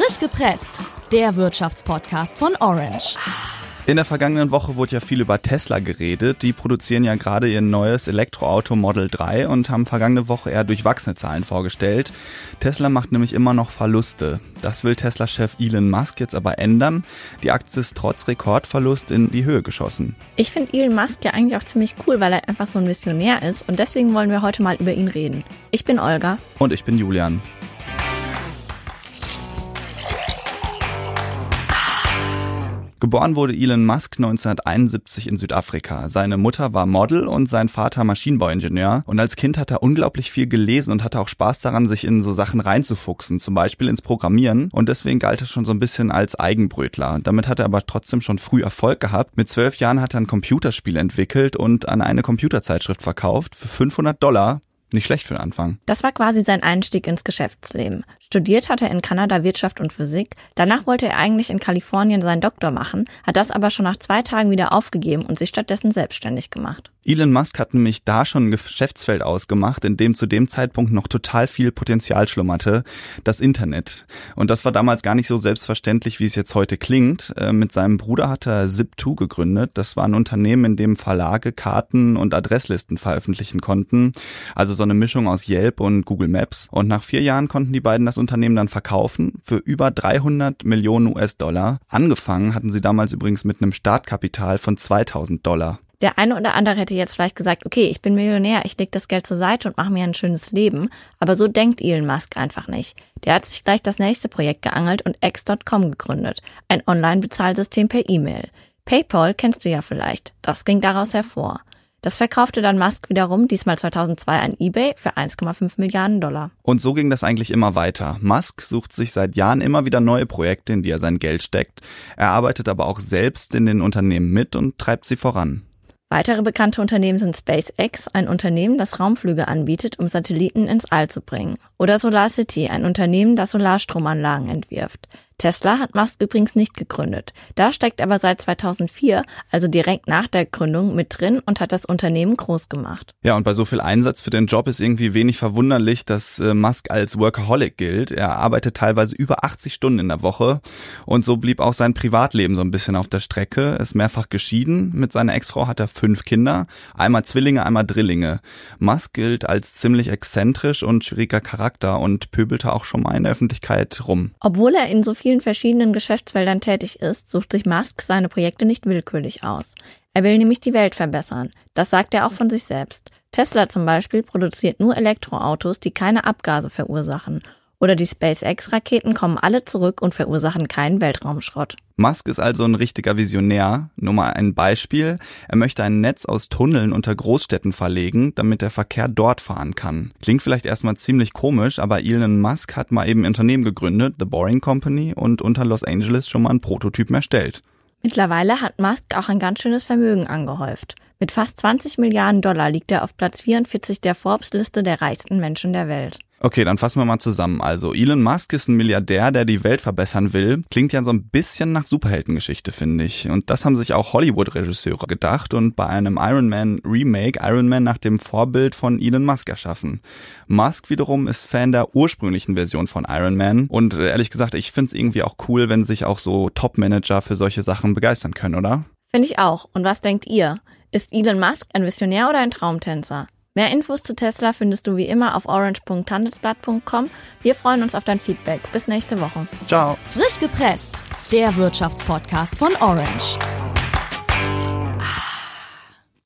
Frisch gepresst, der Wirtschaftspodcast von Orange. In der vergangenen Woche wurde ja viel über Tesla geredet. Die produzieren ja gerade ihr neues Elektroauto Model 3 und haben vergangene Woche eher durchwachsene Zahlen vorgestellt. Tesla macht nämlich immer noch Verluste. Das will Tesla-Chef Elon Musk jetzt aber ändern. Die Aktie ist trotz Rekordverlust in die Höhe geschossen. Ich finde Elon Musk ja eigentlich auch ziemlich cool, weil er einfach so ein Missionär ist und deswegen wollen wir heute mal über ihn reden. Ich bin Olga. Und ich bin Julian. Geboren wurde Elon Musk 1971 in Südafrika. Seine Mutter war Model und sein Vater Maschinenbauingenieur. Und als Kind hat er unglaublich viel gelesen und hatte auch Spaß daran, sich in so Sachen reinzufuchsen, zum Beispiel ins Programmieren. Und deswegen galt er schon so ein bisschen als Eigenbrötler. Damit hat er aber trotzdem schon früh Erfolg gehabt. Mit zwölf Jahren hat er ein Computerspiel entwickelt und an eine Computerzeitschrift verkauft für 500 Dollar. Nicht schlecht für den Anfang. Das war quasi sein Einstieg ins Geschäftsleben. Studiert hat er in Kanada Wirtschaft und Physik. Danach wollte er eigentlich in Kalifornien seinen Doktor machen, hat das aber schon nach zwei Tagen wieder aufgegeben und sich stattdessen selbstständig gemacht. Elon Musk hat nämlich da schon ein Geschäftsfeld ausgemacht, in dem zu dem Zeitpunkt noch total viel Potenzial schlummerte, das Internet. Und das war damals gar nicht so selbstverständlich, wie es jetzt heute klingt. Äh, mit seinem Bruder hat er Zip2 gegründet. Das war ein Unternehmen, in dem Verlage Karten und Adresslisten veröffentlichen konnten. Also so eine Mischung aus Yelp und Google Maps. Und nach vier Jahren konnten die beiden das Unternehmen dann verkaufen für über 300 Millionen US-Dollar. Angefangen hatten sie damals übrigens mit einem Startkapital von 2000 Dollar. Der eine oder andere hätte jetzt vielleicht gesagt, okay, ich bin Millionär, ich lege das Geld zur Seite und mache mir ein schönes Leben. Aber so denkt Elon Musk einfach nicht. Der hat sich gleich das nächste Projekt geangelt und X.com gegründet. Ein Online-Bezahlsystem per E-Mail. PayPal kennst du ja vielleicht. Das ging daraus hervor. Das verkaufte dann Musk wiederum, diesmal 2002 an eBay für 1,5 Milliarden Dollar. Und so ging das eigentlich immer weiter. Musk sucht sich seit Jahren immer wieder neue Projekte, in die er sein Geld steckt. Er arbeitet aber auch selbst in den Unternehmen mit und treibt sie voran. Weitere bekannte Unternehmen sind SpaceX, ein Unternehmen, das Raumflüge anbietet, um Satelliten ins All zu bringen. Oder SolarCity, ein Unternehmen, das Solarstromanlagen entwirft. Tesla hat Musk übrigens nicht gegründet. Da steckt aber seit 2004, also direkt nach der Gründung, mit drin und hat das Unternehmen groß gemacht. Ja, und bei so viel Einsatz für den Job ist irgendwie wenig verwunderlich, dass äh, Musk als Workaholic gilt. Er arbeitet teilweise über 80 Stunden in der Woche und so blieb auch sein Privatleben so ein bisschen auf der Strecke. Er ist mehrfach geschieden. Mit seiner Ex-Frau hat er fünf Kinder, einmal Zwillinge, einmal Drillinge. Musk gilt als ziemlich exzentrisch und schwieriger Charakter und pöbelte auch schon mal in der Öffentlichkeit rum. Obwohl er in so viel vielen verschiedenen Geschäftsfeldern tätig ist, sucht sich Musk seine Projekte nicht willkürlich aus. Er will nämlich die Welt verbessern. Das sagt er auch von sich selbst. Tesla zum Beispiel produziert nur Elektroautos, die keine Abgase verursachen oder die SpaceX-Raketen kommen alle zurück und verursachen keinen Weltraumschrott. Musk ist also ein richtiger Visionär. Nur mal ein Beispiel. Er möchte ein Netz aus Tunneln unter Großstädten verlegen, damit der Verkehr dort fahren kann. Klingt vielleicht erstmal ziemlich komisch, aber Elon Musk hat mal eben ein Unternehmen gegründet, The Boring Company, und unter Los Angeles schon mal einen Prototypen erstellt. Mittlerweile hat Musk auch ein ganz schönes Vermögen angehäuft. Mit fast 20 Milliarden Dollar liegt er auf Platz 44 der Forbes-Liste der reichsten Menschen der Welt. Okay, dann fassen wir mal zusammen. Also Elon Musk ist ein Milliardär, der die Welt verbessern will. Klingt ja so ein bisschen nach Superheldengeschichte, finde ich. Und das haben sich auch Hollywood-Regisseure gedacht und bei einem Iron Man Remake Iron Man nach dem Vorbild von Elon Musk erschaffen. Musk wiederum ist Fan der ursprünglichen Version von Iron Man und äh, ehrlich gesagt, ich finde es irgendwie auch cool, wenn sich auch so Top-Manager für solche Sachen begeistern können, oder? Finde ich auch. Und was denkt ihr? Ist Elon Musk ein Visionär oder ein Traumtänzer? Mehr Infos zu Tesla findest du wie immer auf orange.handelsblatt.com. Wir freuen uns auf dein Feedback. Bis nächste Woche. Ciao. Frisch gepresst, der Wirtschaftspodcast von Orange.